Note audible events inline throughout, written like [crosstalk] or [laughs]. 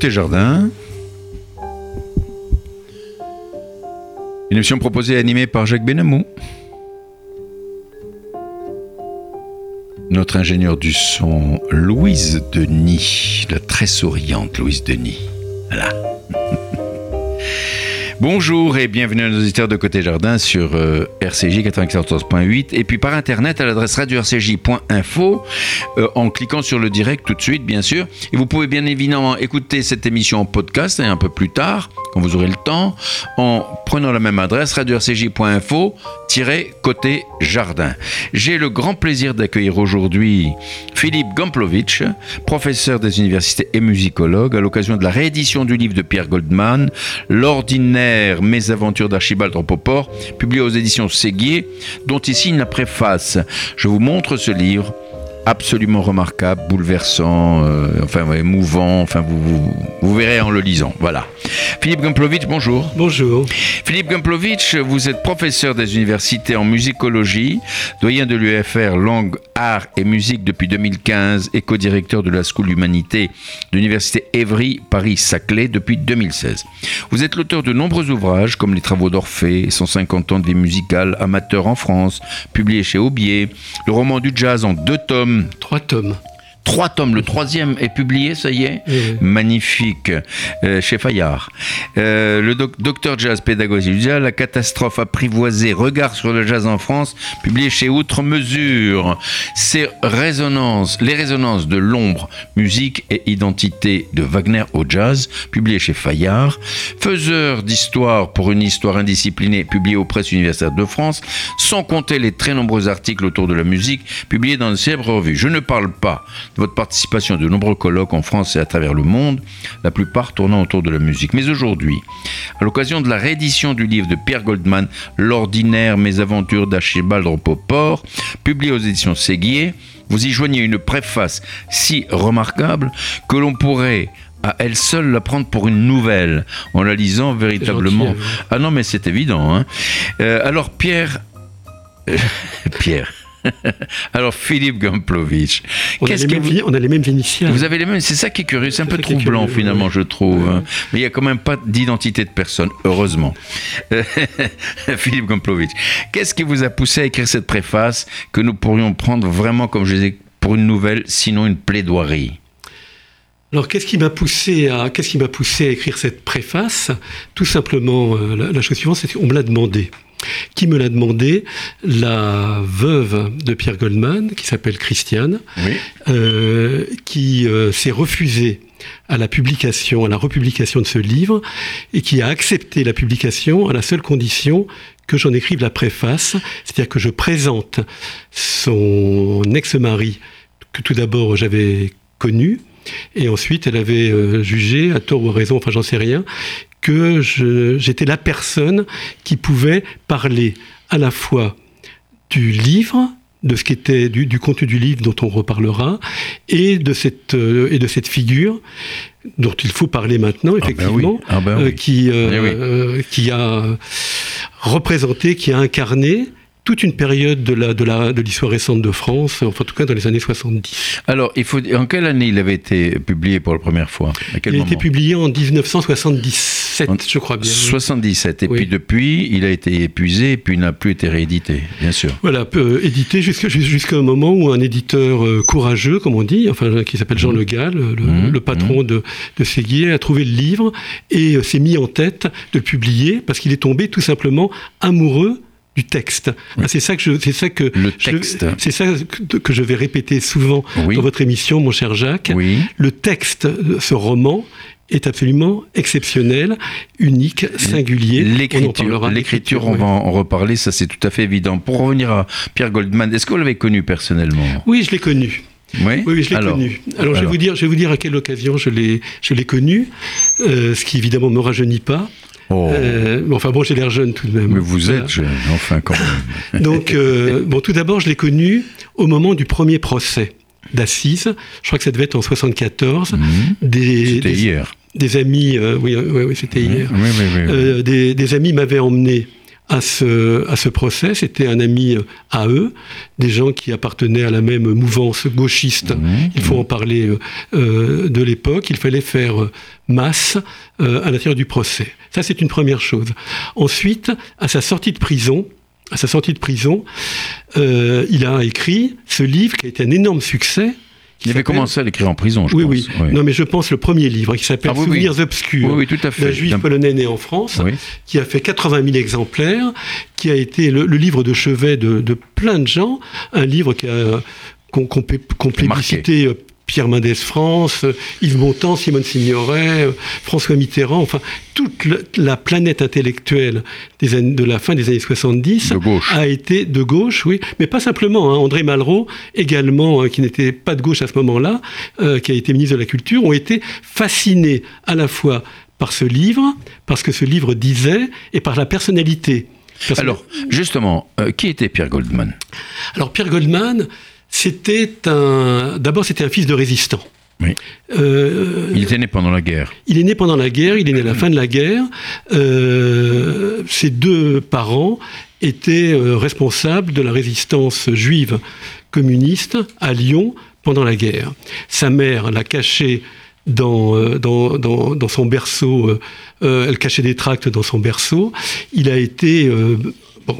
Côté jardin. Une émission proposée et animée par Jacques Benamou. Notre ingénieur du son, Louise Denis, la très souriante Louise Denis. Voilà. Bonjour et bienvenue à nos auditeurs de Côté Jardin sur euh, RCJ 94.8 et puis par internet à l'adresse radio-rcj.info euh, en cliquant sur le direct tout de suite bien sûr. Et vous pouvez bien évidemment écouter cette émission en podcast et un peu plus tard quand vous aurez le temps en prenant la même adresse radio-rcj.info côté jardin. J'ai le grand plaisir d'accueillir aujourd'hui Philippe Gamplovitch, professeur des universités et musicologue, à l'occasion de la réédition du livre de Pierre Goldman, L'ordinaire mésaventures d'Archibald Rompoport, publié aux éditions Séguier, dont il signe la préface. Je vous montre ce livre absolument remarquable, bouleversant, euh, enfin émouvant, enfin vous, vous, verrez en le lisant. Voilà. Philippe Gumplovitch, bonjour. Bonjour. Philippe Gumplovitch, vous êtes professeur des universités en musicologie, doyen de l'UFR langue, art et musique depuis 2015 et co-directeur de la School d'Humanité de l'université Évry Paris-Saclay depuis 2016. Vous êtes l'auteur de nombreux ouvrages comme Les Travaux d'Orphée, 150 ans de vie musicale amateur en France, publié chez Aubier, le roman du jazz en deux tomes Trois tomes trois tomes. Le troisième est publié, ça y est. Magnifique. Euh, chez Fayard. Euh, le docteur jazz pédagogie du jazz, la catastrophe apprivoisée, regard sur le jazz en France, publié chez Outre Mesure. Ces résonances, les résonances de l'ombre, musique et identité de Wagner au jazz, publié chez Fayard. Faiseur d'histoire pour une histoire indisciplinée, publié aux presses universitaires de France, sans compter les très nombreux articles autour de la musique, publiés dans de célèbres revues. Je ne parle pas votre participation à de nombreux colloques en France et à travers le monde, la plupart tournant autour de la musique. Mais aujourd'hui, à l'occasion de la réédition du livre de Pierre Goldman, L'ordinaire mésaventures d'Archibald Rompoport, publié aux éditions Séguier, vous y joignez une préface si remarquable que l'on pourrait à elle seule la prendre pour une nouvelle en la lisant véritablement. ah non, mais c'est évident. Hein. Euh, alors Pierre, [laughs] Pierre. [laughs] Alors Philippe Gamplovitch, on, a les, mêmes, vous... on a les mêmes initiales. Vous avez les mêmes, c'est ça qui est curieux, c'est un peu troublant finalement, je trouve. Hein. Mais il n'y a quand même pas d'identité de personne, heureusement. [laughs] Philippe Gamplovitch, qu'est-ce qui vous a poussé à écrire cette préface que nous pourrions prendre vraiment, comme je disais, pour une nouvelle, sinon une plaidoirie? Alors, qu'est-ce qui m'a poussé à qu'est-ce qui m'a poussé à écrire cette préface? Tout simplement, euh, la, la chose suivante, c'est qu'on me l'a demandé. Qui me l'a demandé La veuve de Pierre Goldman, qui s'appelle Christiane, euh, qui euh, s'est refusée à la publication, à la republication de ce livre, et qui a accepté la publication à la seule condition que j'en écrive la préface, c'est-à-dire que je présente son ex-mari, que tout d'abord j'avais connu, et ensuite elle avait euh, jugé, à tort ou à raison, enfin j'en sais rien, que j'étais la personne qui pouvait parler à la fois du livre, de ce qui était du, du, contenu du livre dont on reparlera, et de cette, euh, et de cette figure dont il faut parler maintenant, ah ben effectivement, ah ben euh, qui, euh, eh qui a représenté, qui a incarné toute une période de la de la de l'histoire récente de France, enfin en tout cas dans les années 70. Alors, il faut en quelle année il avait été publié pour la première fois? Il a été publié en 1977, je crois bien. 77 et puis depuis, il a été épuisé et puis il n'a plus été réédité, bien sûr. Voilà, peu, édité jusqu'à un moment où un éditeur euh, courageux, comme on dit, enfin qui s'appelle Jean mmh. Le Gall, le, mmh. patron mmh. de de Séguier, a trouvé le livre et euh, s'est mis en tête de le publier parce qu'il est tombé tout simplement amoureux du texte. Ah, c'est ça que je, c'est ça que le texte. C'est ça que, je vais répéter souvent dans votre émission, mon cher Jacques. Oui. Le texte, ce roman est absolument exceptionnel, unique, singulier. L'écriture, l'écriture, on va en reparler, ça c'est tout à fait évident. Pour revenir à Pierre Goldman, est-ce que vous l'avez connu personnellement? Oui, je l'ai connu. Oui, oui, je l'ai connu. Alors, je vais vous dire, je vais vous dire à quelle occasion je l'ai, je l'ai connu, euh, ce qui évidemment me rajeunit pas. Oh. Euh, enfin bon, j'ai l'air jeune tout de même. Mais vous êtes jeune, enfin quand même. [laughs] Donc, euh, bon, tout d'abord, je l'ai connu au moment du premier procès d'assises. Je crois que ça devait être en 74. Mhm. C'était hier. Des amis, euh, oui, oui, oui c'était hier. Oui, des, des, amis m'avaient emmené à ce, à ce procès. C'était un ami à eux, des gens qui appartenaient à la même mouvance gauchiste. Mmh. Il faut en parler de l'époque. Il fallait faire masse à l'intérieur du procès. Ça, c'est une première chose. Ensuite, à sa sortie de prison, à sa sortie de prison, euh, il a écrit ce livre qui a été un énorme succès. Il avait commencé à l'écrire en prison, je oui, pense. Oui, oui. Non, mais je pense le premier livre qui s'appelle ah Souvenirs obscurs. Oui, d'un juif polonais né en France, qui a fait 80 000 exemplaires, qui a été le, livre de chevet de, de, plein de gens, un livre qui a qu'on qu plébiscité Pierre Mendès France, Yves Montand, Simone Signoret, François Mitterrand, enfin toute la planète intellectuelle des années, de la fin des années 70 a été de gauche, oui, mais pas simplement. Hein. André Malraux, également, hein, qui n'était pas de gauche à ce moment-là, euh, qui a été ministre de la Culture, ont été fascinés à la fois par ce livre, parce que ce livre disait, et par la personnalité. Alors, justement, euh, qui était Pierre Goldman? Alors, Pierre Goldman, c'était un. D'abord, c'était un fils de résistant. Oui. Euh, il était né pendant la guerre. Il est né pendant la guerre, il est né à la fin de la guerre. Euh, ses deux parents étaient euh, responsables de la résistance juive communiste à Lyon pendant la guerre. Sa mère l'a caché dans, dans, dans, dans, son berceau, elle cachait des tracts dans son berceau. Il a été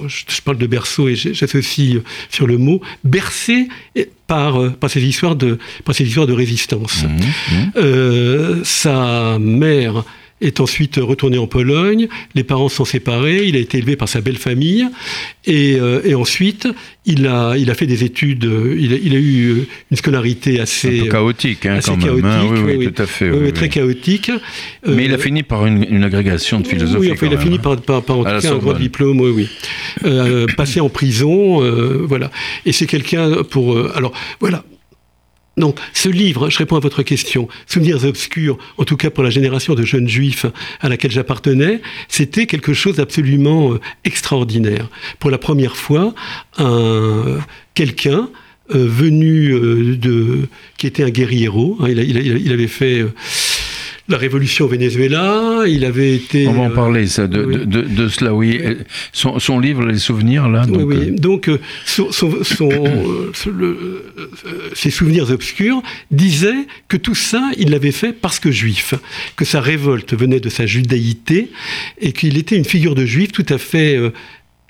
je, parle de berceau et j'associe euh, sur le mot, bercé par, euh, par, ces, histoires de, par ces histoires de résistance. Mmh, mmh. Euh, sa mère est ensuite retourné en Pologne, les parents sont séparés, il a été élevé par sa belle famille, et, euh, et ensuite il a, il a fait des études, euh, il a, il a eu une scolarité assez... Un peu chaotique, hein, assez quand chaotique, même. Oui, oui, oui, tout à fait. Oui, très chaotique. Mais il a fini par une, une agrégation de philosophie. Oui, enfin, il a fini par, par, par en tout cas un grand diplôme, oui, oui. Euh, passé en prison, euh, voilà. Et c'est quelqu'un pour... alors, voilà. Donc, ce livre, je réponds à votre question, Souvenirs obscurs, en tout cas pour la génération de jeunes juifs à laquelle j'appartenais, c'était quelque chose d'absolument euh, extraordinaire. Pour la première fois, un, quelqu'un euh, venu euh, de, qui était un guerriero, hein, il, avait fait la révolution au Venezuela, il avait été... On va en parler, ça, de, de, de, cela, oui. Son, son, livre, Les Souvenirs, là. Donc, oui, oui. donc son, son, son [coughs] le, ses souvenirs obscurs disaient que tout ça, il l'avait fait parce que juif, que sa révolte venait de sa judaïté et qu'il était une figure de juif tout à fait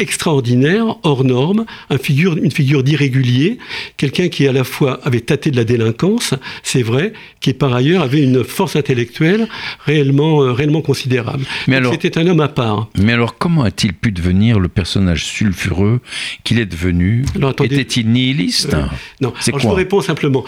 extraordinaire, hors norme, une figure, une figure d'irrégulier, quelqu'un qui à la fois avait tâté de la délinquance, c'est vrai, qui par ailleurs avait une force intellectuelle réellement, euh, réellement considérable. Mais alors, c'était un homme à part. Mais alors, comment a-t-il pu devenir le personnage sulfureux qu'il est devenu Était-il nihiliste euh, Non. je vous réponds simplement.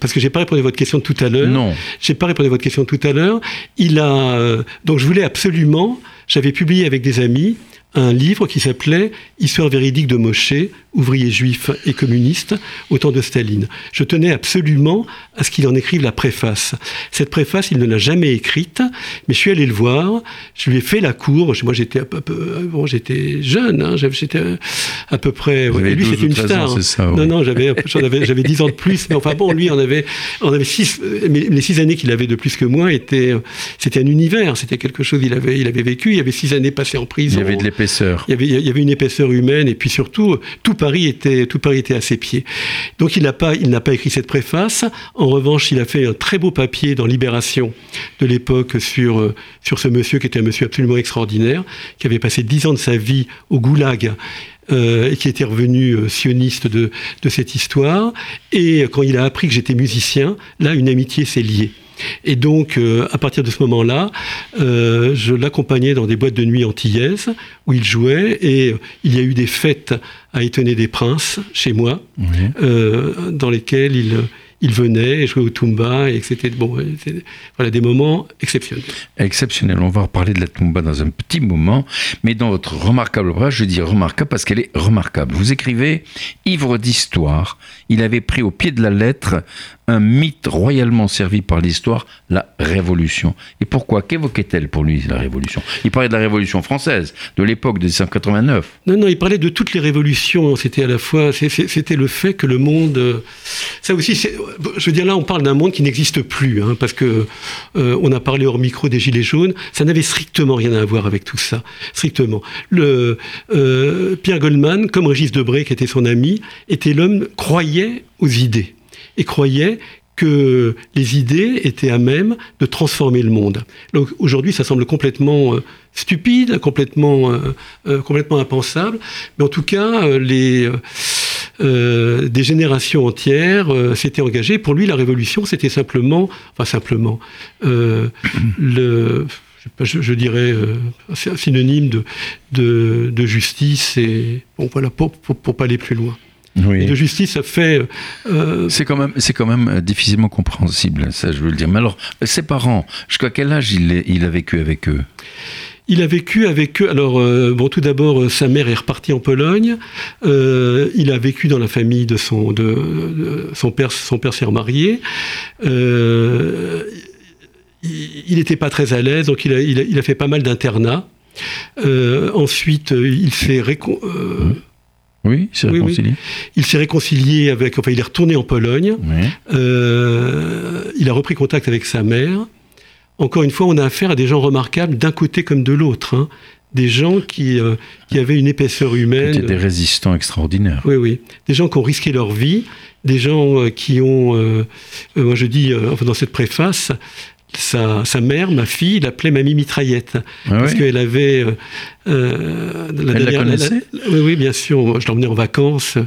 parce que j'ai pas répondu à votre question tout à l'heure. Non. J'ai pas répondu à votre question tout à l'heure. Il a euh, donc je voulais absolument. J'avais publié avec des amis un livre qui s'appelait Histoire véridique de Moshe, ouvrier juif et communiste au temps de Staline. Je tenais absolument à ce qu'il en écrive la préface. Cette préface, il ne l'a jamais écrite, mais je suis allé le voir, je lui ai fait la cour. Moi, j'étais bon, j'étais jeune, hein, j'étais à peu près. Ouais, lui, c'était une star. Ans, ça, ouais. Non, non, j'avais, j'avais 10 ans de plus, mais enfin bon, lui, on avait, on avait six, les six années qu'il avait de plus que moi étaient, c'était un univers, c'était quelque chose. Il avait, il avait vécu, il y avait six années passées en prison. Il y avait de l'épaisseur. Il y avait, il y avait une épaisseur humaine, et puis surtout, tout Paris était, tout Paris était à ses pieds. Donc il n'a pas, il n'a pas écrit cette préface. En revanche, il a fait un très beau papier dans Libération de l'époque sur, euh, sur ce monsieur qui était un monsieur absolument extraordinaire, qui avait passé dix ans de sa vie au goulag. Euh, et qui était revenu euh, sioniste de, de cette histoire. Et quand il a appris que j'étais musicien, là, une amitié s'est liée. Et donc, euh, à partir de ce moment-là, euh, je l'accompagnais dans des boîtes de nuit antillaises où il jouait et il y a eu des fêtes à étonner des princes chez moi, euh, dans lesquelles il, il venait jouer au tumba et c'était bon, voilà des moments exceptionnels. Exceptionnels. On va reparler de la tumba dans un petit moment, mais dans votre remarquable ouvrage, je dis remarquable parce qu'elle est remarquable. Vous écrivez ivre d'histoire. Il avait pris au pied de la lettre un mythe royalement servi par l'histoire, la Révolution. Et pourquoi? Qu'évoquait-elle pour lui, la Révolution? Il parlait de la Révolution française, de l'époque de 1789. Non, non, il parlait de toutes les révolutions. C'était à la fois, c'était le fait que le monde ça aussi, je veux dire, là, on parle d'un monde qui n'existe plus, hein, parce que euh, on a parlé hors micro des Gilets jaunes, ça n'avait strictement rien à voir avec tout ça, strictement. Le, euh, Pierre Goldman, comme Régis Debray, qui était son ami, était l'homme, croyait aux idées, et croyait que les idées étaient à même de transformer le monde. Aujourd'hui, ça semble complètement euh, stupide, complètement, complètement impensable, mais en tout cas, les euh, des générations entières euh, s'étaient engagées. Pour lui, la révolution, c'était simplement, enfin simplement, euh, [clears throat] le, je, dirais, un synonyme de, de, justice et bon voilà pour, pour, pas aller plus loin. Et de justice, ça fait. C'est quand même, c'est quand même difficilement compréhensible, ça, je veux le dire. Mais alors, ses parents, jusqu'à quel âge il, il a vécu avec eux? Il a vécu avec eux. Alors, euh, bon, tout d'abord, euh, sa mère est repartie en Pologne. Euh, il a vécu dans la famille de son, de, son père. Son père s'est remarié. il n'était pas très à l'aise, donc il a, il a, fait pas mal d'internats. ensuite, il s'est mmh. Oui, il s'est réconcilié. Il s'est réconcilié avec. Enfin, il est retourné en Pologne. il a repris contact avec sa mère encore une fois, on a affaire à des gens remarquables d'un côté comme de l'autre. Hein. Des gens qui, euh, qui, avaient une épaisseur humaine. Des résistants extraordinaires. Oui, oui. Des gens qui ont risqué leur vie, des gens euh, qui ont, euh, moi je dis, enfin dans cette préface, sa, sa, mère, ma fille, l'appelait Mamie Mitraillette. Ah parce qu'elle avait. Euh, euh la Elle la connaissait Oui, oui, bien sûr. Je l'emmenais en vacances.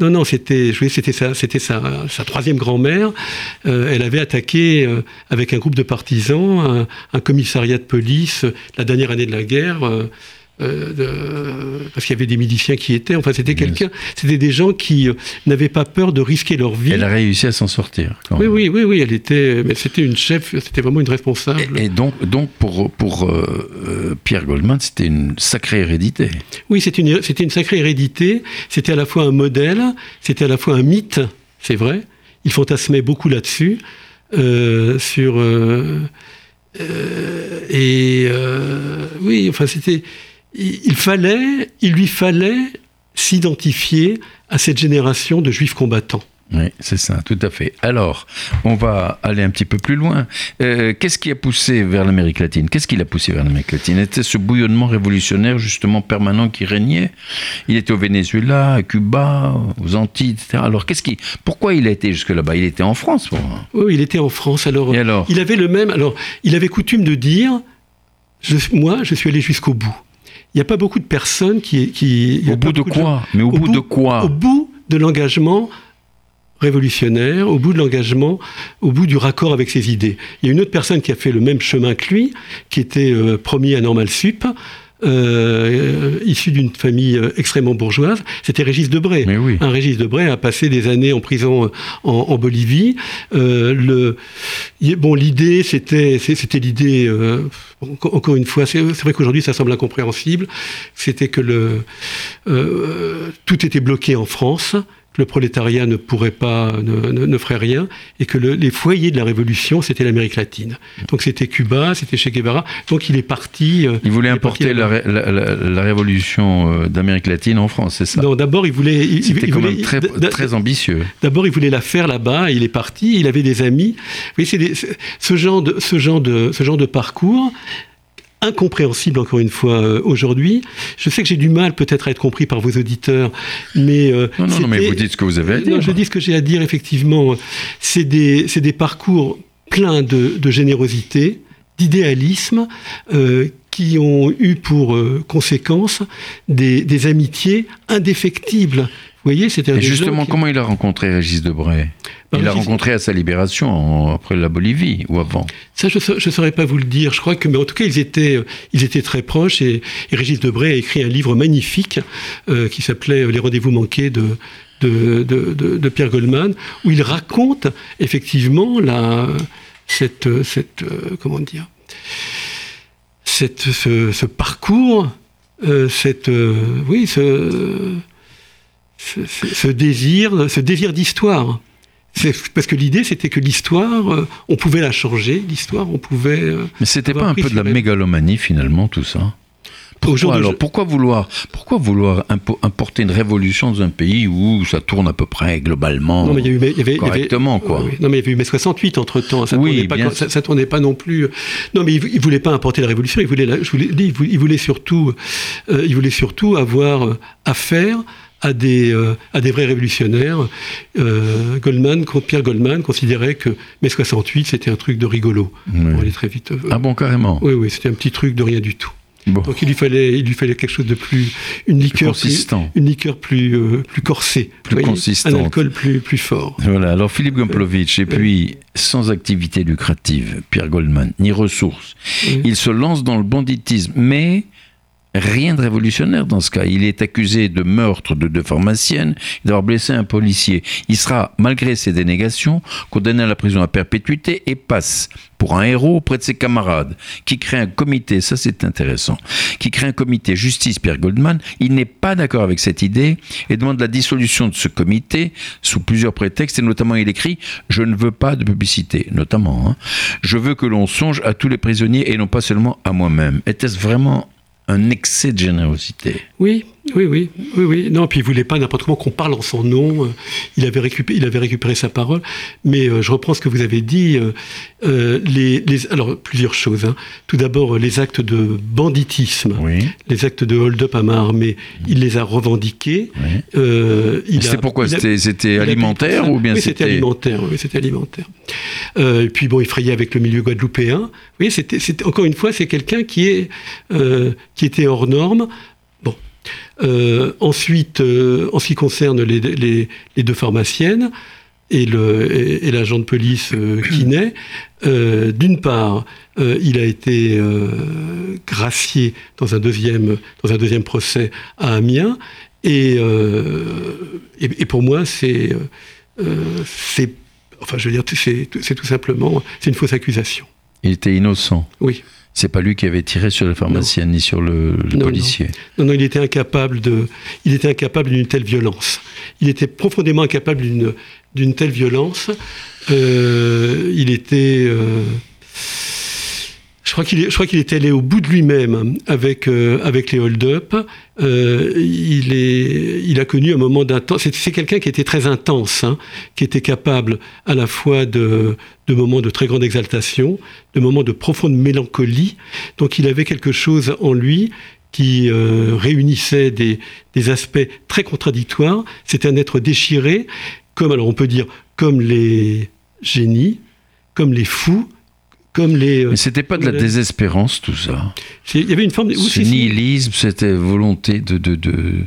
Non, non, c'était c'était sa, sa, sa troisième grand-mère. Euh, elle avait attaqué euh, avec un groupe de partisans un, un, commissariat de police la dernière année de la guerre euh, parce qu'il y avait des miliciens qui étaient. Enfin, c'était quelqu'un. C'était des gens qui euh, n'avaient pas peur de risquer leur vie. Elle a réussi à s'en sortir. oui, oui, oui, oui. Elle était. Mais c'était une chef. C'était vraiment une responsable. Et, donc, donc pour pour euh, Pierre Goldman, c'était une sacrée hérédité. Oui, c'était une c'était une sacrée hérédité. C'était à la fois un modèle, c'était à la fois un mythe. C'est vrai. Il fantasmait beaucoup là-dessus sur. et oui, enfin, c'était il fallait, il lui fallait s'identifier à cette génération de juifs combattants. Oui, c'est ça, tout à fait. Alors, on va aller un petit peu plus loin. Euh, qu'est-ce qui a poussé vers l'Amérique latine? Qu'est-ce qui l'a poussé vers l'Amérique latine? Était ce bouillonnement révolutionnaire justement permanent qui régnait? Il était au Venezuela, à Cuba, aux Antilles, etc. Alors, qu'est-ce qui Pourquoi il a été jusque là-bas? Il était en France, pour... Oui, il était en France. Alors, alors, il avait le même. Alors, il avait coutume de dire moi, je suis allé jusqu'au bout il n'y a pas beaucoup de personnes qui... qui au bout de quoi Mais au, bout, de quoi Au bout de l'engagement révolutionnaire, au bout de l'engagement, au bout du raccord avec ses idées. Il y a une autre personne qui a fait le même chemin que lui, qui était euh, promis à Normal Sup, euh, issu d'une famille euh, extrêmement bourgeoise, c'était Régis Debray. Oui. Un Régis Debray a passé des années en prison euh, en, Bolivie. Euh, le, bon, l'idée, c'était, c'était l'idée. Euh, encore une fois, c'est, vrai qu'aujourd'hui, ça semble incompréhensible. C'était que le, tout était bloqué en France que le prolétariat ne pourrait pas, ne, ferait rien, et que les foyers de la révolution, c'était l'Amérique latine. Donc c'était Cuba, c'était Che Guevara. Donc il est parti. Euh, il voulait importer la, révolution euh, d'Amérique latine en France, c'est ça Non, d'abord il voulait. C'était quand même très, très ambitieux. D'abord il voulait la faire là-bas. Il est parti. Il avait des amis. Vous voyez, ce genre de ce genre de ce genre de parcours incompréhensible encore une fois euh, aujourd'hui. Je sais que j'ai du mal peut-être à être compris par vos auditeurs, mais euh, non, non, mais vous dites ce que vous avez à dire. Non, je dis ce que j'ai à dire. Effectivement, c'est des c'est des parcours pleins de, de générosité, d'idéalisme. Euh, qui ont eu pour conséquence des, des amitiés indéfectibles voyez, c'était justement, comment il a rencontré Régis Debray? Bah, Il l'a rencontré à sa libération, après la Bolivie, ou avant? Ça, je ne saurais pas vous le dire. Je crois que, mais en tout cas, ils étaient, euh, ils étaient très proches. Et, Régis Debray a écrit un livre magnifique euh, qui s'appelait Les rendez-vous manqués de, de, de, Pierre Goldman, où il raconte effectivement la, cette, cette euh, comment dire, cette, ce, parcours, cette, oui, ce ce, désir, ce désir d'histoire. Parce que l'idée, c'était que l'histoire, euh, on pouvait la changer, l'histoire, on pouvait. Euh, Mais c'était pas un peu de la mégalomanie finalement, tout ça? Pourquoi, alors, pourquoi vouloir, pourquoi vouloir importer une révolution dans un pays où ça tourne à peu près globalement non, mais il y a eu, il y avait, correctement quoi? non mais il y avait eu mai 68 entre temps, ça, oui, tournait pas, ça, tournait pas non plus. Non mais il, ne voulait pas importer la révolution, il voulait, je vous l'ai dit, il voulait, surtout, euh, il voulait surtout avoir affaire à des, euh, à des vrais révolutionnaires. Euh, Goldman, Pierre Goldman considérait que mai 68 c'était un truc de rigolo. On allait très vite. ah bon carrément? Oui oui, c'était un petit truc de rien du tout. Donc il lui fallait, il lui fallait quelque chose de plus, une liqueur plus, une liqueur plus, euh, plus corsée, plus consistant, un alcool plus, plus fort. Voilà. Alors Philippe Gomplovitch, et puis sans activité lucrative, Pierre Goldman, ni ressources, il se lance dans le banditisme, mais Rien de révolutionnaire dans ce cas. Il est accusé de meurtre de deux pharmaciennes et d'avoir blessé un policier. Il sera, malgré ses dénégations, condamné à la prison à perpétuité et passe pour un héros auprès de ses camarades, qui crée un comité, ça c'est intéressant, qui crée un comité justice Pierre Goldman. Il n'est pas d'accord avec cette idée et demande la dissolution de ce comité sous plusieurs prétextes et notamment il écrit Je ne veux pas de publicité, notamment. Hein. Je veux que l'on songe à tous les prisonniers et non pas seulement à moi-même. Était-ce vraiment un excès de générosité. Oui, oui, oui, oui, oui. Non, puis il voulait pas n'importe comment qu'on parle en son nom. Euh, il avait récupéré, il avait récupéré sa parole. Mais euh, je reprends ce que vous avez dit. Euh, les, alors plusieurs choses. Hein. Tout d'abord, les actes de banditisme, les actes de hold-up à main armée, il les a revendiqués. Oui. c'était pourquoi C'était alimentaire ou bien c'était alimentaire. Oui, c'était alimentaire. et puis bon, il frayait avec le milieu guadeloupéen. Oui, c'était encore une fois, c'est quelqu'un qui est qui était hors norme. Euh, ensuite, euh, en ce qui concerne les, deux pharmaciennes et l'agent de police euh, qui [clears throat] naît, d'une part, il a été gracié dans un, deuxième, dans un deuxième procès à Amiens, et, et, pour moi, c'est, enfin, je veux dire, c'est tout simplement, c'est une fausse accusation. Il était innocent. Oui. C'est pas lui qui avait tiré sur la pharmacienne ni sur le, policier. Non. non. il était incapable de, il était incapable d'une telle violence. Il était profondément incapable d'une d'une telle violence. Euh, il était, euh, je crois qu'il qu'il était allé au bout de lui-même avec euh, avec les hold-up. Euh, il est, a connu un moment d'intense. C'est quelqu'un qui était très intense, hein, qui était capable à la fois de de moments de très grande exaltation, de moments de profonde mélancolie. Donc il avait quelque chose en lui qui euh, réunissait des, des aspects très contradictoires. C'était un être déchiré, comme alors on peut dire comme les génies, comme les fous, comme les. Euh, Mais c'était pas de la désespérance tout ça. Il y avait une forme de. Ce nihilisme, c'était volonté de, de, de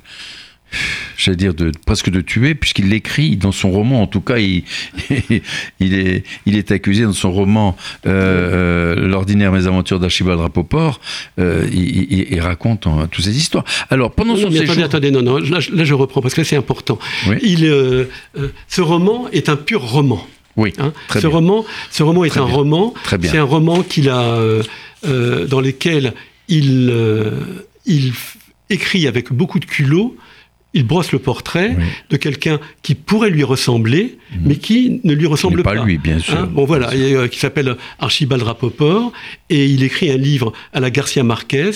j'allais dire de, presque de tuer, puisqu'il l'écrit dans son roman. En tout cas, il, [laughs] il, est, il est accusé dans son roman euh, euh, L'ordinaire mésaventures d'Archibald Rapoport. Euh, il, raconte toutes ces histoires. Alors, pendant son séjour... Attendez, non, non, là, je reprends, parce que c'est important. Il, ce roman est un pur roman. Oui. Hein ce, roman, ce roman est un roman. C'est un roman qu'il a, euh, euh, dans lequel il, euh, il écrit avec beaucoup de culot. Il brosse le portrait de quelqu'un qui pourrait lui ressembler, mhm. mais qui ne lui ressemble pas. Pas lui, bien sûr. Hein bon voilà, qui s'appelle Archibald Rapoport, et il écrit un livre à la Garcia Marquez,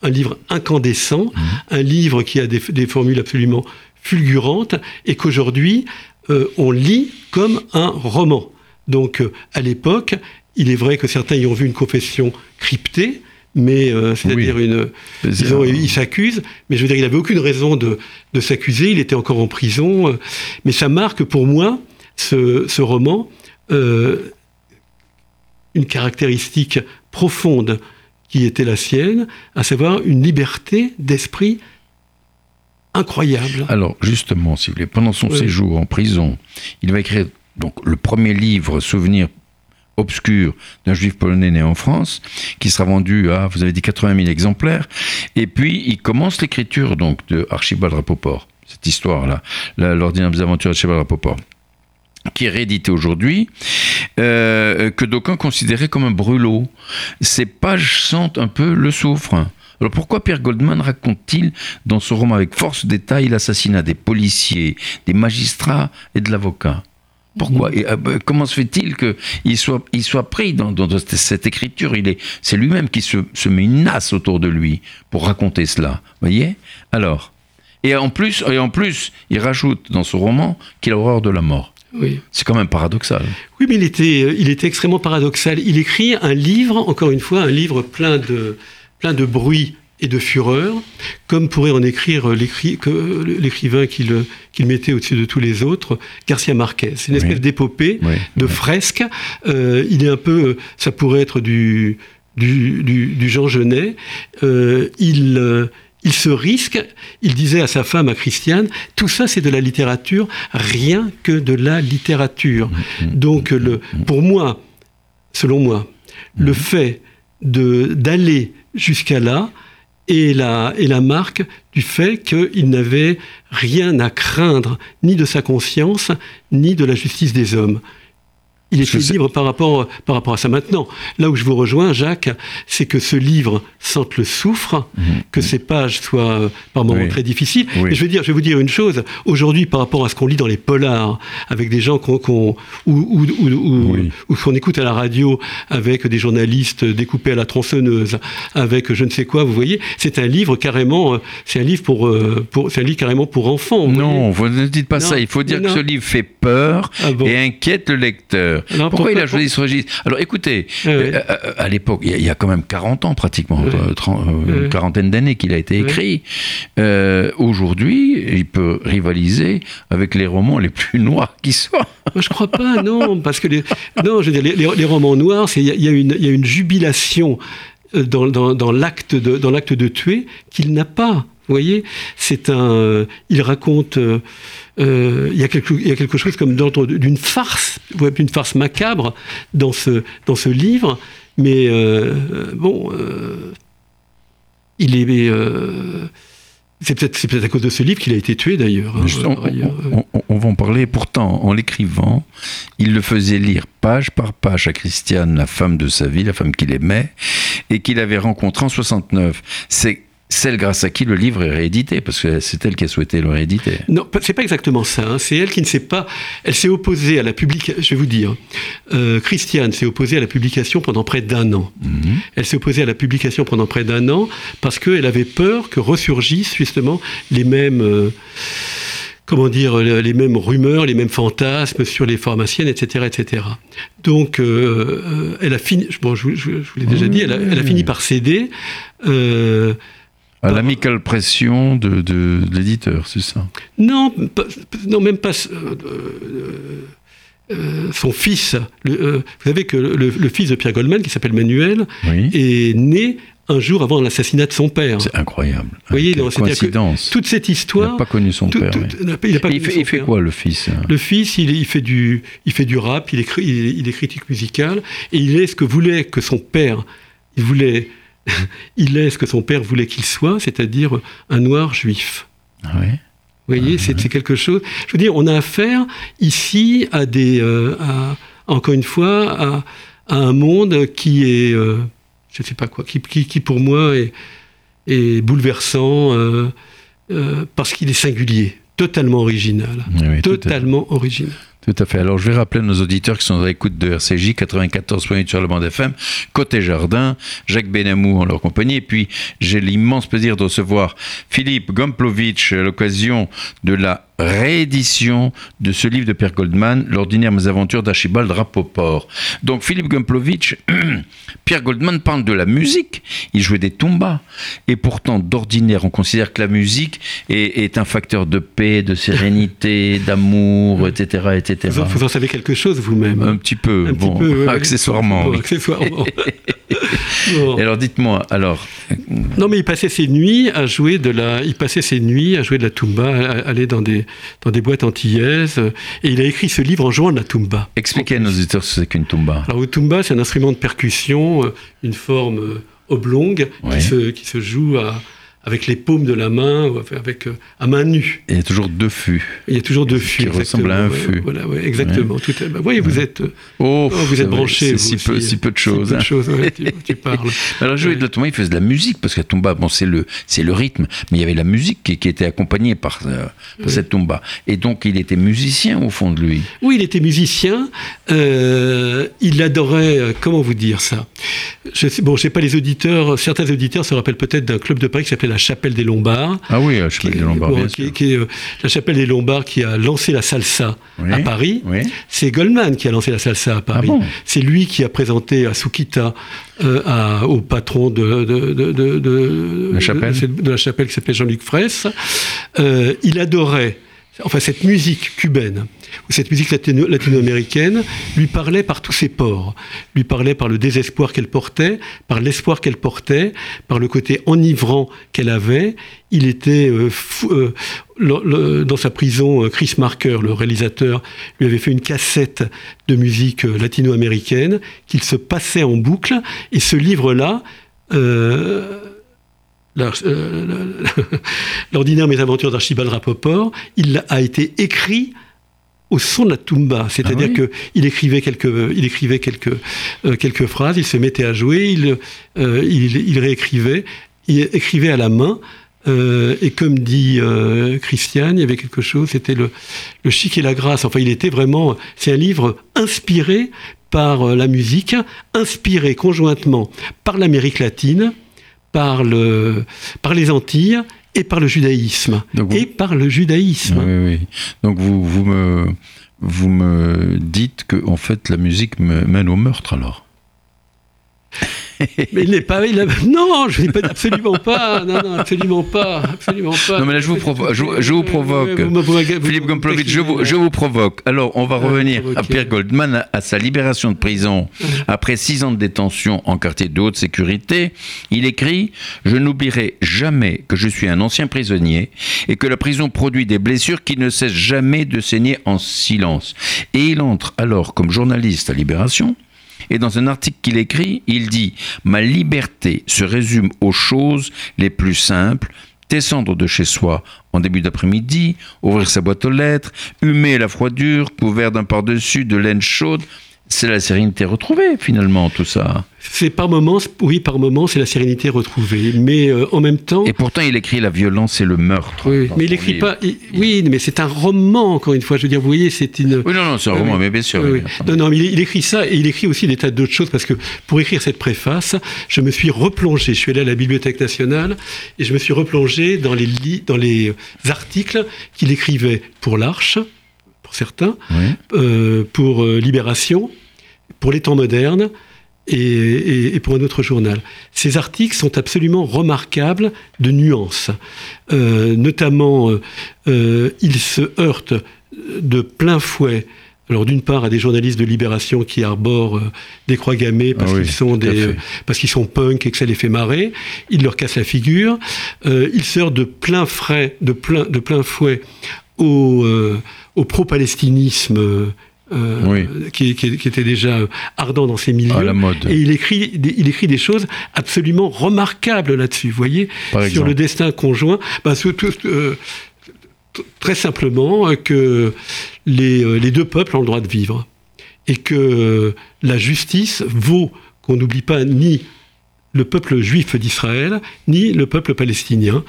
un livre incandescent, mhm. un livre qui a des, des formules absolument fulgurantes, et qu'aujourd'hui, euh, on lit comme un roman. Donc euh, à l'époque, il est vrai que certains y ont vu une confession cryptée, mais euh, c'est-à-dire une, il s'accuse, mais je veux dire, il n'avait aucune raison de, s'accuser, il était encore en prison, mais ça marque pour moi ce, roman une caractéristique profonde qui était la sienne, à savoir une liberté d'esprit incroyable. Alors, justement, si vous voulez, pendant son séjour en prison, il va écrire donc, le premier livre, Souvenir obscur d'un juif polonais né en France, qui sera vendu à, vous avez dit, 80 000 exemplaires. Et puis, il commence l'écriture donc de Archibald Rapoport, cette histoire-là, l'ordinaire des aventures d'Archibald Rapoport qui est réédité aujourd'hui, euh, que d'aucuns considéraient comme un brûlot. Ces pages sentent un peu le soufre. Alors pourquoi Pierre Goldman raconte-t-il dans son roman avec force détail l'assassinat des policiers, des magistrats et de l'avocat? Pourquoi? Et, euh, bah, Comment se fait-il qu'il soit, il soit pris dans, cette écriture? Il est, C'est lui-même qui se, se, met une nasse autour de lui pour raconter cela. voyez? Alors, et en, plus, et en plus, il rajoute dans ce roman qu'il a horreur de la mort. Oui. C'est quand même paradoxal. Oui, mais il était, euh, il était extrêmement paradoxal. Il écrit un livre, encore une fois, un livre plein de, plein de bruit et de fureur, comme pourrait en écrire l'écrivain qu'il mettait au-dessus de tous les autres, Garcia Marquez. C'est une espèce d'épopée, de fresque. Euh, il est un peu, ça pourrait être du, du, du, Jean Genet. Euh, il, euh, il se risque, il disait à sa femme, à Christiane, tout ça c'est de la littérature, rien que de la littérature. Mmh, mmh, Donc mmh, le, pour moi, selon moi, le fait d'aller jusqu'à là, et la, la marque du fait qu'il n'avait rien à craindre ni de sa conscience, ni de la justice des hommes. Il était libre par rapport, par rapport à ça. Maintenant, là où je vous rejoins, Jacques, c'est que ce livre sente le soufre, mhm. que ces pages soient euh, par moments très difficiles. Et je veux dire, je vais vous dire une chose. Aujourd'hui, par rapport à ce qu'on lit dans les polars, avec des gens qu'on ou, ou, qu'on écoute à la radio, avec des journalistes découpés à la tronçonneuse, avec je ne sais quoi, vous voyez, c'est un livre carrément, euh, c'est un livre pour, euh, pour c'est un livre carrément pour enfants. Vous non, vous ne dites pas ça. Il faut dire que ce livre fait peur ah et inquiète le lecteur. Pourquoi, il a choisi ce registre Alors écoutez, euh, euh, à l'époque, il y, a quand même 40 ans pratiquement, euh, une quarantaine d'années qu'il a été écrit. Aujourd'hui, il peut rivaliser avec les romans les plus noirs qui soient. Je crois pas, non, parce que les, non, je veux dire, les, romans noirs, il y, a une jubilation dans, dans l'acte de, tuer qu'il n'a pas. Vous voyez, c'est un. il raconte. Euh, il, y a quelque, il y a quelque chose comme d'une farce, d'une farce macabre dans ce, dans ce livre, mais euh, bon, euh, il est. c'est peut-être peut à cause de ce livre qu'il a été tué d'ailleurs. Hein, on, va en parler. Pourtant, en l'écrivant, il le faisait lire page par page à Christiane, la femme de sa vie, la femme qu'il aimait, et qu'il avait rencontrée en 69. C'est celle grâce à qui le livre est réédité, parce que c'est elle qui a souhaité le rééditer. Non, c'est pas exactement ça. Hein. C'est elle qui ne s'est pas. Elle s'est opposée à la publication. Je vais vous dire. Euh, Christiane s'est opposée à la publication pendant près d'un an. Mhm. Elle s'est opposée à la publication pendant près d'un an parce qu'elle avait peur que ressurgissent justement les mêmes. Euh, comment dire, les mêmes rumeurs, les mêmes fantasmes sur les pharmaciennes, etc., etc. Donc, euh, elle a fini. Bon, je, vous l'ai déjà dit, elle a, fini par céder. À l'amicale pression de, de, l'éditeur, c'est ça? Non, non, même pas. Euh, euh, euh, son fils, vous savez que le, fils de Pierre Goldman, qui s'appelle Manuel, est né un jour avant l'assassinat de son père. C'est incroyable. Vous voyez, coïncidence. toute cette histoire. Il n'a pas connu son père. il, fait, quoi le fils? Le fils, il, fait du, il fait du rap, il écrit, il, est critique musicale, et il est ce que voulait que son père. Il voulait [laughs] il est ce que son père voulait qu'il soit, c'est-à-dire un noir juif. Ah. Vous voyez, ah c'est quelque chose. Je veux dire, on a affaire ici à des, euh, encore une fois, à, un monde qui est, euh, je ne sais pas quoi, qui, qui, pour moi est, est bouleversant euh, parce qu'il est singulier, totalement original, totalement original. Tout à fait. Alors, je vais rappeler à nos auditeurs qui sont à l'écoute de RCJ 94.8 sur le bande FM, Côté Jardin, Jacques Benamou en leur compagnie. Et puis, j'ai l'immense plaisir de recevoir Philippe Gomplovitch à l'occasion de la réédition de ce livre de Pierre Goldman, L'ordinaire aventures d'Archibald Rapoport. Donc Philippe Gumplovitch, [clears throat] Pierre Goldman parle de la musique, il jouait des tumbas, et pourtant d'ordinaire on considère que la musique est, un facteur de paix, de sérénité, [laughs] d'amour, etc., etc. Vous, en savez quelque chose vous-même? Un petit peu, bon, accessoirement. accessoirement. Et alors dites-moi, alors. Non mais il passait ses nuits à jouer de la, il passait ses nuits à jouer de la tumba, à aller dans des dans des boîtes antillaises, et il a écrit ce livre en jouant de la tumba. Expliquez à nos auditeurs ce que c'est qu'une tumba. Alors une tumba, c'est un instrument de percussion, euh, une forme euh, oblongue qui, se, qui se joue à avec les paumes de la main, avec euh, à main nue. il y a toujours deux fûts. Il y a toujours deux fûts. Qui ressemblent à un fût. Voilà, exactement. Tout bah, voyez, vous êtes, euh, oh, oh, vous êtes branché. C'est si peu, si peu de choses. Si hein. choses [laughs] tu, parles. Alors, Joey de il faisait de la musique, parce que la Tomba, bon, c'est le, c'est le rythme, mais il y avait la musique qui, qui était accompagnée par, euh, cette Tomba. Et donc, il était musicien, au fond de lui. Oui, il était musicien. il adorait, comment vous dire ça? Je sais, Bon, je sais pas, les auditeurs, certains auditeurs se rappellent peut-être d'un club de Paris qui s'appelait la Chapelle des Lombards. Ah oui, la Chapelle des Lombards. Qui, est, la Chapelle des Lombards qui a lancé la salsa à Paris. C'est Goldman qui a lancé la salsa à Paris. Ah c'est lui qui a présenté à Sukita, euh, au patron de, de, de, de, la chapelle, de, la chapelle qui s'appelait Jean-Luc Fraisse. Euh, il adorait enfin cette musique cubaine, cette musique latino-américaine, lui parlait par tous ses pores. Lui parlait par le désespoir qu'elle portait, par l'espoir qu'elle portait, par le côté enivrant qu'elle avait. Il était euh, fou, euh, dans sa prison, euh, Chris Marker, le réalisateur, lui avait fait une cassette de musique latino-américaine qu'il se passait en boucle. Et ce livre-là, [laughs] l'ordinaire Mes aventures d'Archibald Rapoport, il a été écrit au son de la tumba, c'est-à-dire ah qu'il écrivait quelques, il écrivait quelques, euh, quelques phrases, il se mettait à jouer, il, euh, il, réécrivait, il écrivait à la main. et comme dit Christiane, il y avait quelque chose, c'était le, le chic et la grâce. Enfin, il était vraiment. C'est un livre inspiré par la musique, inspiré conjointement par l'Amérique latine, par, le, par les Antilles et par le judaïsme. Et par le judaïsme. Oui, oui. Donc vous, vous, me, vous me dites que en fait la musique me mène au meurtre alors [laughs] mais il n'est pas. non, je pas absolument pas. Non, non, absolument pas, absolument pas. Non, mais là, je vous, provoque. Je, vous provoque. Philippe Gomplovitch, je vous, je vous provoque. Alors, on va revenir à Pierre Goldman, à sa libération de prison après six ans de détention en quartier de haute sécurité. Il écrit Je n'oublierai jamais que je suis un ancien prisonnier et que la prison produit des blessures qui ne cessent jamais de saigner en silence. Et il entre alors comme journaliste à Libération et dans un article qu'il écrit, il dit Ma liberté se résume aux choses les plus simples. Descendre de chez soi en début d'après-midi, ouvrir sa boîte aux lettres, humer la froidure, couvert d'un par-dessus de laine chaude, c'est la sérénité retrouvée finalement tout ça. C'est par moments, oui, par moments, c'est la sérénité retrouvée, mais euh, en même temps. Et pourtant, il écrit la violence et le meurtre. Oui, mais il écrit pas. oui, mais c'est un roman encore une fois. Je veux dire, vous voyez, c'est une. Oui, non, non, c'est un roman, mais bien sûr. Non, non, mais il, écrit ça et il écrit aussi des tas d'autres choses parce que pour écrire cette préface, je me suis replongé. Je suis allé à la Bibliothèque nationale et je me suis replongé dans les dans les articles qu'il écrivait pour l'Arche pour certains, euh, pour euh, Libération, pour les temps modernes et, pour un autre journal. Ces articles sont absolument remarquables de nuances. Euh, notamment, ils se heurtent de plein fouet alors d'une part à des journalistes de Libération qui arborent des croix gammées parce ah qu'ils sont des parce qu'ils sont punk et que ça les fait marrer, ils leur cassent la figure. ils se heurtent de plein frais, de plein de plein fouet aux, au pro-palestinisme euh, qui, était déjà ardent dans ses milieux. Et il écrit, il écrit des choses absolument remarquables là-dessus, vous voyez, sur le destin conjoint. Euh, très simplement que les, euh, les, deux peuples ont le droit de vivre et que la justice vaut qu'on n'oublie pas ni le peuple juif d'Israël, ni le peuple palestinien.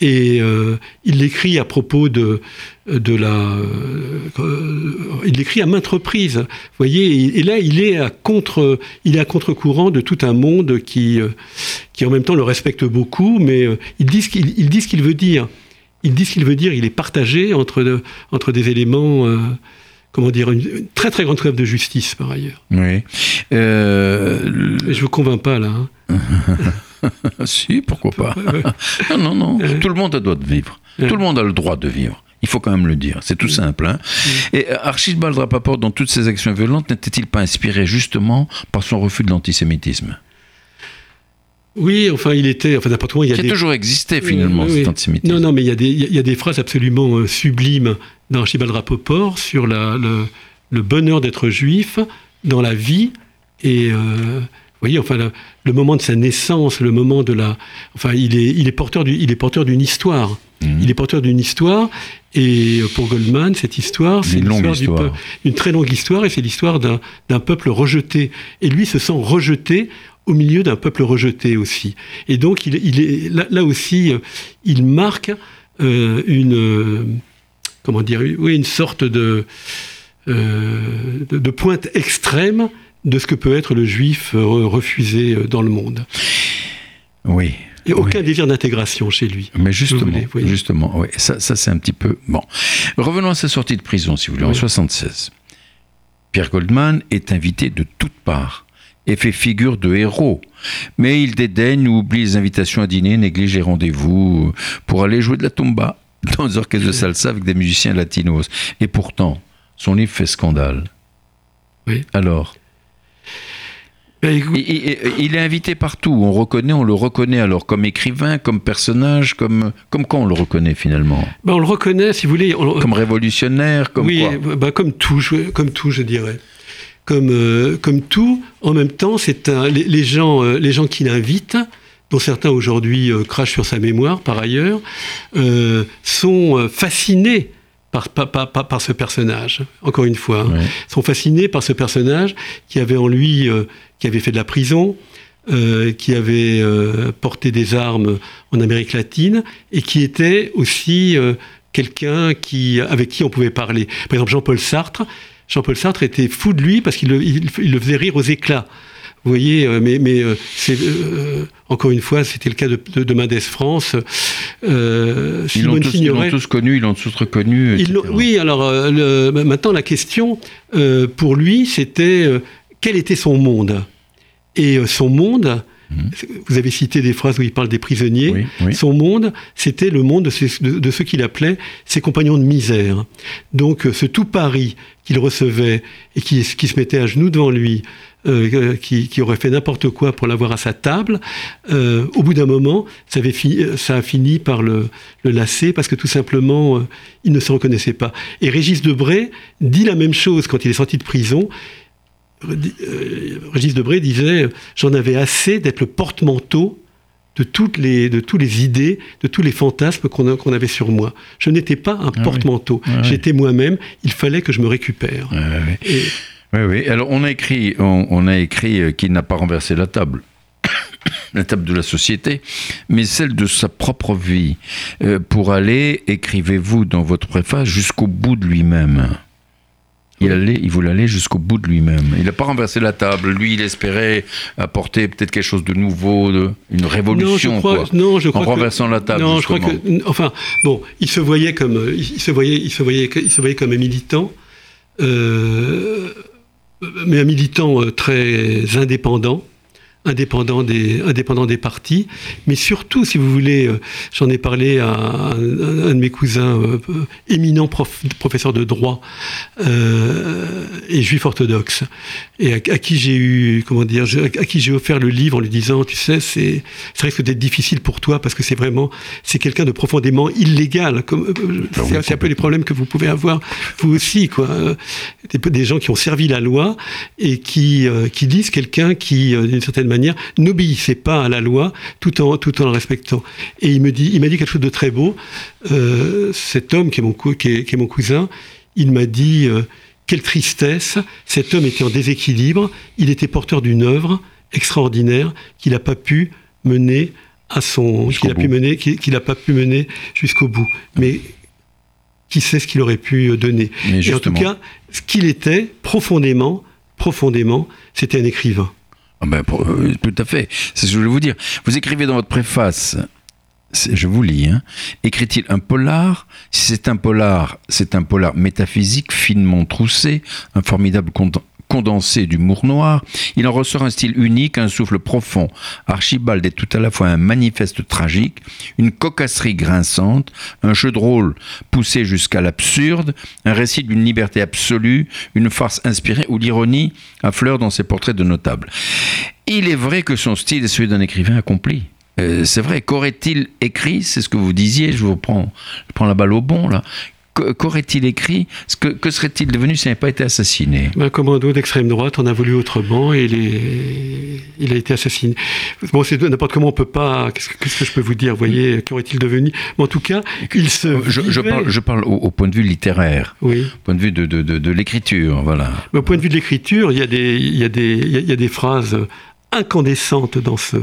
Et euh, il l'écrit à propos de, de la... Euh, il l'écrit à maintes reprises. Voyez, et, là, il est à contre, il est à contre-courant de tout un monde qui, euh, qui en même temps le respecte beaucoup, mais il dit ce qu'il il dit ce qu'il veut dire. Il dit ce qu'il veut dire, il est partagé entre, entre des éléments comment dire, une, très très grande trêve de justice par ailleurs. Oui. Euh, je vous convainc pas là. Hein. [laughs] si, pourquoi pas. [laughs] non, non, non. Tout le monde a le droit de vivre. Tout le monde a le droit de vivre. Il faut quand même le dire. C'est tout simple. Hein. Et euh, Archibald Rapaport, dans toutes ses actions violentes, n'était-il pas inspiré justement par son refus de l'antisémitisme? Oui, enfin, il était, enfin, n'importe quoi. Il y a, a toujours existé finalement cet antisémitisme. Non, non, mais il y a des, il y a des phrases absolument euh, sublimes d'Archibald Rapoport sur la, le, bonheur d'être juif dans la vie et euh, voyez, enfin, le, moment de sa naissance, le moment de la. Enfin, il est, il est porteur d'une histoire. Mhm. Il est porteur d'une histoire. Et pour Goldman, cette histoire, c'est une, une, très longue histoire, et c'est l'histoire d'un peuple rejeté. Et lui se sent rejeté au milieu d'un peuple rejeté aussi. Et donc, il, il est, là, aussi, euh, il marque euh, une. Euh, comment dire Oui, une sorte de, de, de pointe extrême de ce que peut être le juif refusé dans le monde. Oui. Et aucun désir d'intégration chez lui. Mais justement, justement, oui. ça, ça c'est un petit peu bon. Revenons à sa sortie de prison, si vous voulez, en 76. Pierre Goldman est invité de toutes parts et fait figure de héros. Mais il dédaigne ou oublie les invitations à dîner, néglige les rendez-vous pour aller jouer de la tumba [laughs] dans des orchestres de salsa avec des musiciens latinos. Et pourtant, son livre fait scandale. Oui. Alors ben, il, est invité partout. On reconnaît, on le reconnaît alors comme écrivain, comme personnage, comme comme quoi on le reconnaît finalement? Ben, on le reconnaît, si vous voulez, comme révolutionnaire, comme oui, ben, comme tout, je, comme tout, je dirais. Comme euh, comme tout. En même temps, c'est les, les, gens, euh, les gens qui l'invitent dont certains aujourd'hui euh, crachent sur sa mémoire par ailleurs, sont fascinés par, par, ce personnage, encore une fois. Hein. sont fascinés par ce personnage qui avait en lui, euh, qui avait fait de la prison, euh, qui avait euh, porté des armes en Amérique latine et qui était aussi quelqu'un qui, avec qui on pouvait parler. Par exemple, Jean-Paul Sartre. Jean-Paul Sartre était fou de lui parce qu'il le faisait rire aux éclats. Vous voyez, euh, mais, mais euh, c'est euh, encore une fois, c'était le cas de, de, Mendes France. Euh, ils l'ont tous, tous, connu, ils l'ont tous reconnu. oui, alors maintenant la question pour lui, c'était quel était son monde? Et son monde. Vous avez cité des phrases où il parle des prisonniers. Son monde, c'était le monde de, de ceux qu'il appelait ses compagnons de misère. Donc ce tout Paris qu'il recevait et qui, qui se mettait à genoux devant lui, euh, qui, aurait fait n'importe quoi pour l'avoir à sa table, euh, au bout d'un moment, ça, avait ça, a fini par le, le, lasser parce que tout simplement, euh, il ne se reconnaissait pas. Et Régis Debray dit la même chose quand il est sorti de prison. Régis Debray disait J'en avais assez d'être le porte-manteau de toutes les de tous les idées, de tous les fantasmes qu'on avait sur moi. Je n'étais pas un ah porte-manteau. Ah J'étais moi-même. Il fallait que je me récupère. Et, oui, oui. Alors, on a écrit, on, a écrit euh, qu'il n'a pas renversé la table. [coughs] la table de la société, mais celle de sa propre vie. Euh, pour aller, écrivez-vous dans votre préface, jusqu'au bout de lui-même. Il, allait, il voulait aller jusqu'au bout de lui-même. Il n'a pas renversé la table. Lui, il espérait apporter peut-être quelque chose de nouveau, de, une révolution. Non, je crois, en renversant la table. Non, je crois que. Enfin, bon, il se voyait comme, il se voyait, il se voyait, il se voyait comme un militant. Euh, mais un militant euh, très indépendant, indépendant des, indépendant des partis, mais surtout, si vous voulez, euh, j'en ai parlé à un, de mes cousins, euh, éminent professeur de droit euh, et juif orthodoxe, et à, qui j'ai eu, comment dire, à qui j'ai offert le livre en lui disant, tu sais, c'est, ça risque d'être difficile pour toi parce que c'est vraiment, c'est quelqu'un de profondément illégal, comme ah c'est, un peu les problèmes que vous pouvez avoir vous aussi, quoi. Des, des gens qui ont servi la loi et qui, qui disent quelqu'un qui, d'une certaine manière n'obéissait pas à la loi tout en, tout en la respectant. Et il me dit, il m'a dit quelque chose de très beau. Euh, cet homme qui est mon, qui est, mon cousin, il m'a dit euh, quelle tristesse. Cet homme était en déséquilibre. Il était porteur d'une œuvre extraordinaire qu'il n'a pas pu mener à son, qu'il a pu mener, qu'il n'a pas pu mener jusqu'au bout. Mais qui sait ce qu'il aurait pu donner. Et en tout cas, ce qu'il était profondément, profondément, c'était un écrivain. Ah ben, euh, tout à fait, c'est ce que je voulais vous dire. Vous écrivez dans votre préface, je vous lis, hein, écrit-il un polar? Si c'est un polar, c'est un polar métaphysique, finement troussé, un formidable condensé d'humour noir, il en ressort un style unique, un souffle profond. Archibald est tout à la fois un manifeste tragique, une cocasserie grinçante, un jeu de rôle poussé jusqu'à l'absurde, un récit d'une liberté absolue, une farce inspirée où l'ironie affleure dans ses portraits de notables. Il est vrai que son style est celui d'un écrivain accompli. Euh, c'est vrai, qu'aurait-il écrit? C'est ce que vous disiez, je vous prends, je prends la balle au bon là. Qu'aurait-il écrit Que, que serait-il devenu s'il n'avait pas été assassiné Un commando d'extrême droite en a voulu autrement et il, est, il a été assassiné. Bon, c'est n'importe comment, on peut pas. Qu'est-ce que, je peux vous dire Vous voyez, qu'aurait-il devenu Mais en tout cas, il se. Je, je parle, je parle au, point de vue littéraire, oui. au point de vue de, de, de, l'écriture, voilà. au point de vue de l'écriture, il y a des, il y a des, il y a des phrases incandescentes dans ce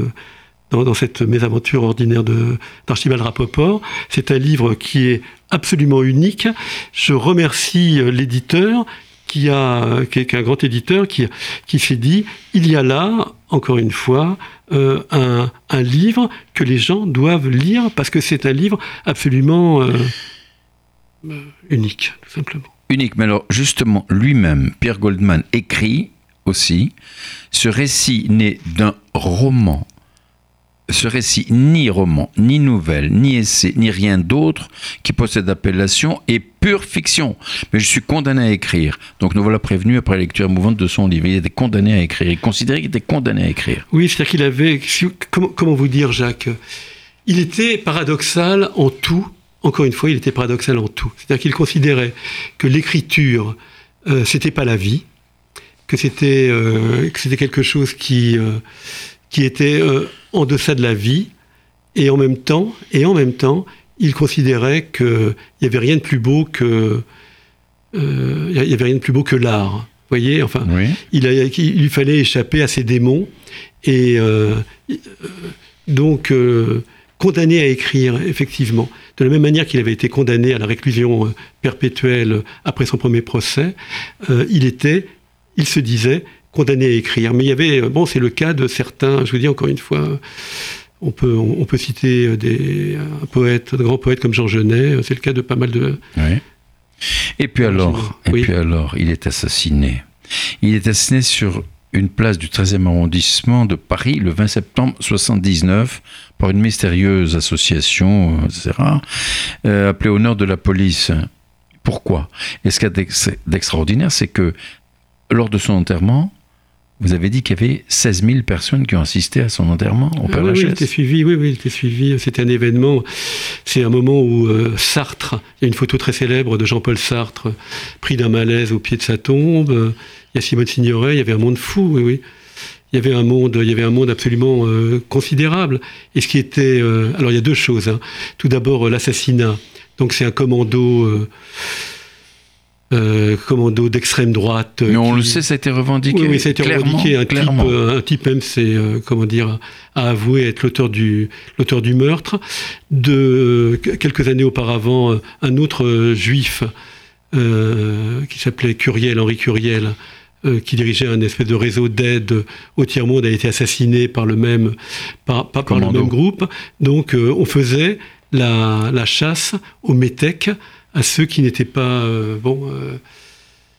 dans, cette mésaventure ordinaire d'Archibald Rapoport. C'est un livre qui est absolument unique. Je remercie euh, l'éditeur qui, a, qui est un grand éditeur qui, s'est dit il y a là, encore une fois, euh, un, livre que les gens doivent lire parce que c'est un livre absolument euh, unique, tout simplement. Unique, mais alors justement, lui-même, Pierre Goldman, écrit aussi ce récit né d'un roman ce récit, ni roman, ni nouvelle, ni essai, ni rien d'autre qui possède appellation est pure fiction. Mais je suis condamné à écrire. Donc nous voilà prévenus après la lecture mouvante de son livre. Il était condamné à écrire. Il considérait qu'il était condamné à écrire. Oui, c'est-à-dire qu'il avait. Comment, vous dire, Jacques? Il était paradoxal en tout. Encore une fois, il était paradoxal en tout. C'est-à-dire qu'il considérait que l'écriture, euh, c'était pas la vie, que c'était euh, c'était quelque chose qui euh, qui était euh, en deçà de la vie, et en même temps, et en même temps, il considérait qu'il n'y avait rien de plus beau que euh, il y avait rien de plus beau que l'art. Voyez, enfin, il, il, lui fallait échapper à ses démons et euh, donc condamné à écrire, effectivement. De la même manière qu'il avait été condamné à la réclusion perpétuelle après son premier procès, il était, il se disait, condamné à écrire. Mais il y avait, euh, bon, c'est le cas de certains, je vous dis encore une fois, on peut, on peut citer euh, des poètes, de grands poètes comme Jean Genet, euh, c'est le cas de pas mal de... Oui. Et puis alors, et puis alors, il est assassiné. Il est assassiné sur une place du 13e arrondissement de Paris le 20 septembre 79 par une mystérieuse association, etc., appelée Honneur de la police. Pourquoi? Et ce qu'il y a d'extraordinaire, c'est que lors de son enterrement, vous avez dit qu'il y avait 16 000 personnes qui ont assisté à son enterrement au Père oui, oui, il était suivi, oui, oui, il était suivi. C'était un événement. C'est un moment où euh, Sartre, il y a une photo très célèbre de Jean-Paul Sartre, pris d'un malaise au pied de sa tombe. Il y a Simone Signoret, il y avait un monde fou, oui, oui. Il y avait un monde, il y avait un monde absolument euh, considérable. Et ce qui était, euh, alors il y a deux choses. Hein. Tout d'abord l'assassinat. Donc c'est un commando euh, commando d'extrême droite. Mais on le sait, ça a été revendiqué. Oui, ça a été revendiqué. Un, Type, euh, un type même, c'est euh, comment dire, a avoué être l'auteur du l'auteur du meurtre. De quelques années auparavant, un autre juif qui s'appelait Curiel, Henri Curiel, qui dirigeait un espèce de réseau d'aide au tiers-monde, a été assassiné par le même, par, par, le même groupe. Donc, on faisait la, la chasse aux métèques à ceux qui n'étaient pas euh, bon. Euh,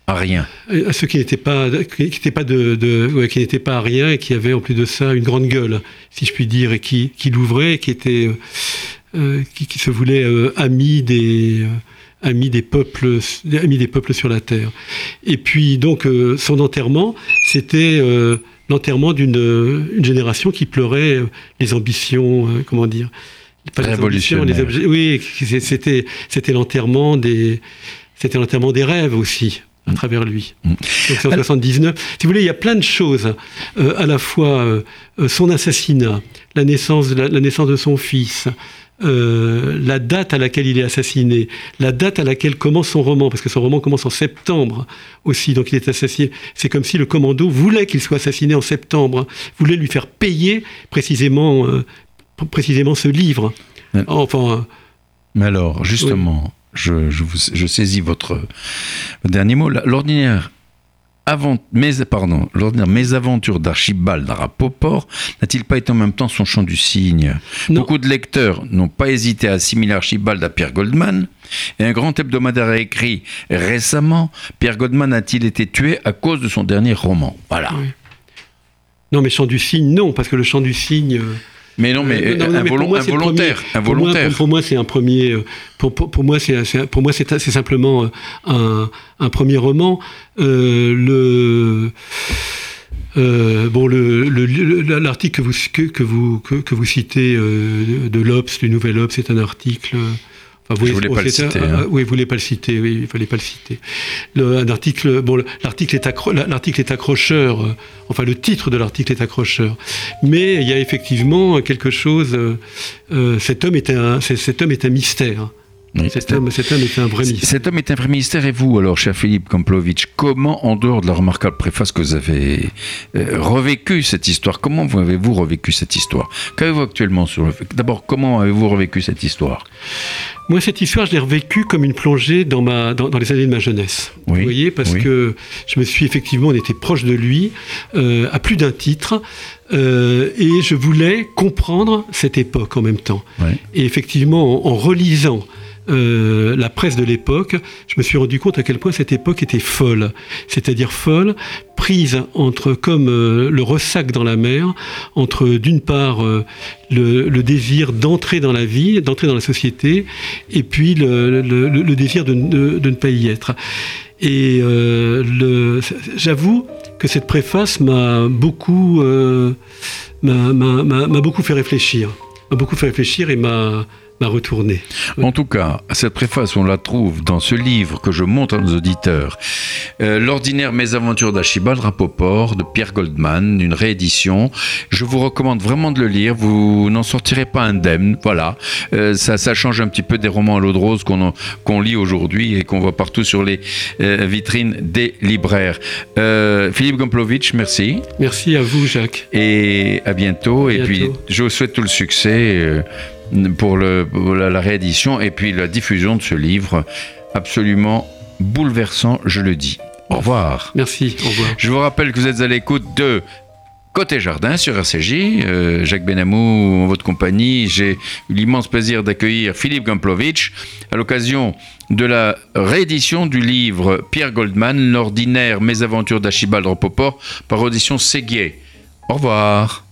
à rien. À ceux qui n'étaient pas, qui n'étaient pas de, qui n'étaient pas à rien et qui avaient en plus de ça une grande gueule, si je puis dire, et qui, qui l'ouvraient, qui étaient, euh, qui, se voulaient amis des amis des peuples, amis des peuples sur la terre. Et puis donc son enterrement, c'était l'enterrement d'une une génération qui pleurait les ambitions, comment dire, Révolutionnaire. oui, c'était c'était l'enterrement des c'était l'enterrement des rêves aussi à mm. travers lui. Mm. Donc c'est en 79. Si vous voulez, il y a plein de choses. Euh, à la fois euh, euh, son assassinat, la naissance, la, naissance de son fils, la date à laquelle il est assassiné, la date à laquelle commence son roman, parce que son roman commence en septembre aussi, donc il est assassiné. C'est comme si le commando voulait qu'il soit assassiné en septembre, voulait lui faire payer précisément précisément ce livre. Enfin. Mais alors, justement, je, je, saisis votre, dernier mot. L'ordinaire avant, mes, pardon, aventures d'Archibald Rapoport n'a-t-il pas été en même temps son chant du cygne? Beaucoup de lecteurs n'ont pas hésité à assimiler Archibald à Pierre Goldman, et un grand hebdomadaire a écrit récemment Pierre Goldman a-t-il été tué à cause de son dernier roman? Voilà. Non, mais chant du cygne, non, parce que le chant du cygne. Euh, mais non, mais, involontaire, Pour moi, c'est un premier. Euh, pour, pour, moi, c'est pour moi, c'est simplement euh, un, un, premier roman. Euh, le euh, bon, l'article que vous, que, vous, que, vous citez de l'Obs, du Nouvel Obs, c'est un article Enfin, vous, voulais pas le citer. Hein. oui, vous voulez pas le citer. Oui, il fallait pas le citer. Le, un article, bon, l'article est, l'article est accrocheur. Euh, enfin, le titre de l'article est accrocheur. Mais il y a effectivement quelque chose. Euh, euh cet homme est un, cet homme est un mystère cet, homme, est un vrai mystère. Cet homme est un vrai mystère. Et vous, alors, cher Philippe Kamplovitch, comment, en dehors de la remarquable préface que vous avez euh, revécu cette histoire, comment avez-vous revécu cette histoire? Qu'avez-vous actuellement sur le D'abord, comment avez-vous revécu cette histoire? Moi, cette histoire, je l'ai revécue comme une plongée dans, ma, dans, les années de ma jeunesse. vous voyez, parce que je me suis effectivement, on était proche de lui, euh, à plus d'un titre, euh, et je voulais comprendre cette époque en même temps. Et effectivement, en relisant euh, la presse de l'époque, je me suis rendu compte à quel point cette époque était folle. C'est-à-dire folle, prise entre, comme euh, le ressac dans la mer, entre d'une part euh, le, désir d'entrer dans la vie, d'entrer dans la société, et puis le, désir de, ne pas y être. Et j'avoue que cette préface m'a beaucoup, m'a beaucoup fait réfléchir, m'a beaucoup fait réfléchir et m'a retourner. En tout cas, cette préface, on la trouve dans ce livre que je montre à nos auditeurs. Euh, L'ordinaire mésaventures d'Archibald Rapoport de Pierre Goldman, une réédition. Je vous recommande vraiment de le lire. Vous n'en sortirez pas indemne. Voilà. Euh, ça, ça, change un petit peu des romans à l'eau de rose qu'on lit aujourd'hui et qu'on voit partout sur les euh, vitrines des libraires. Philippe Gomplovitch, merci. Merci à vous, Jacques. Et à bientôt. Et puis, je vous souhaite tout le succès pour, la, réédition et puis la diffusion de ce livre absolument bouleversant, je le dis. Au revoir. Merci, au revoir. Je vous rappelle que vous êtes à l'écoute de Côté Jardin sur RCJ. Euh, Jacques Benamou, en votre compagnie, j'ai eu l'immense plaisir d'accueillir Philippe Gamplovitch à l'occasion de la réédition du livre Pierre Goldman, L'ordinaire mésaventures d'Archibald Ropopor par audition Séguier. Au revoir.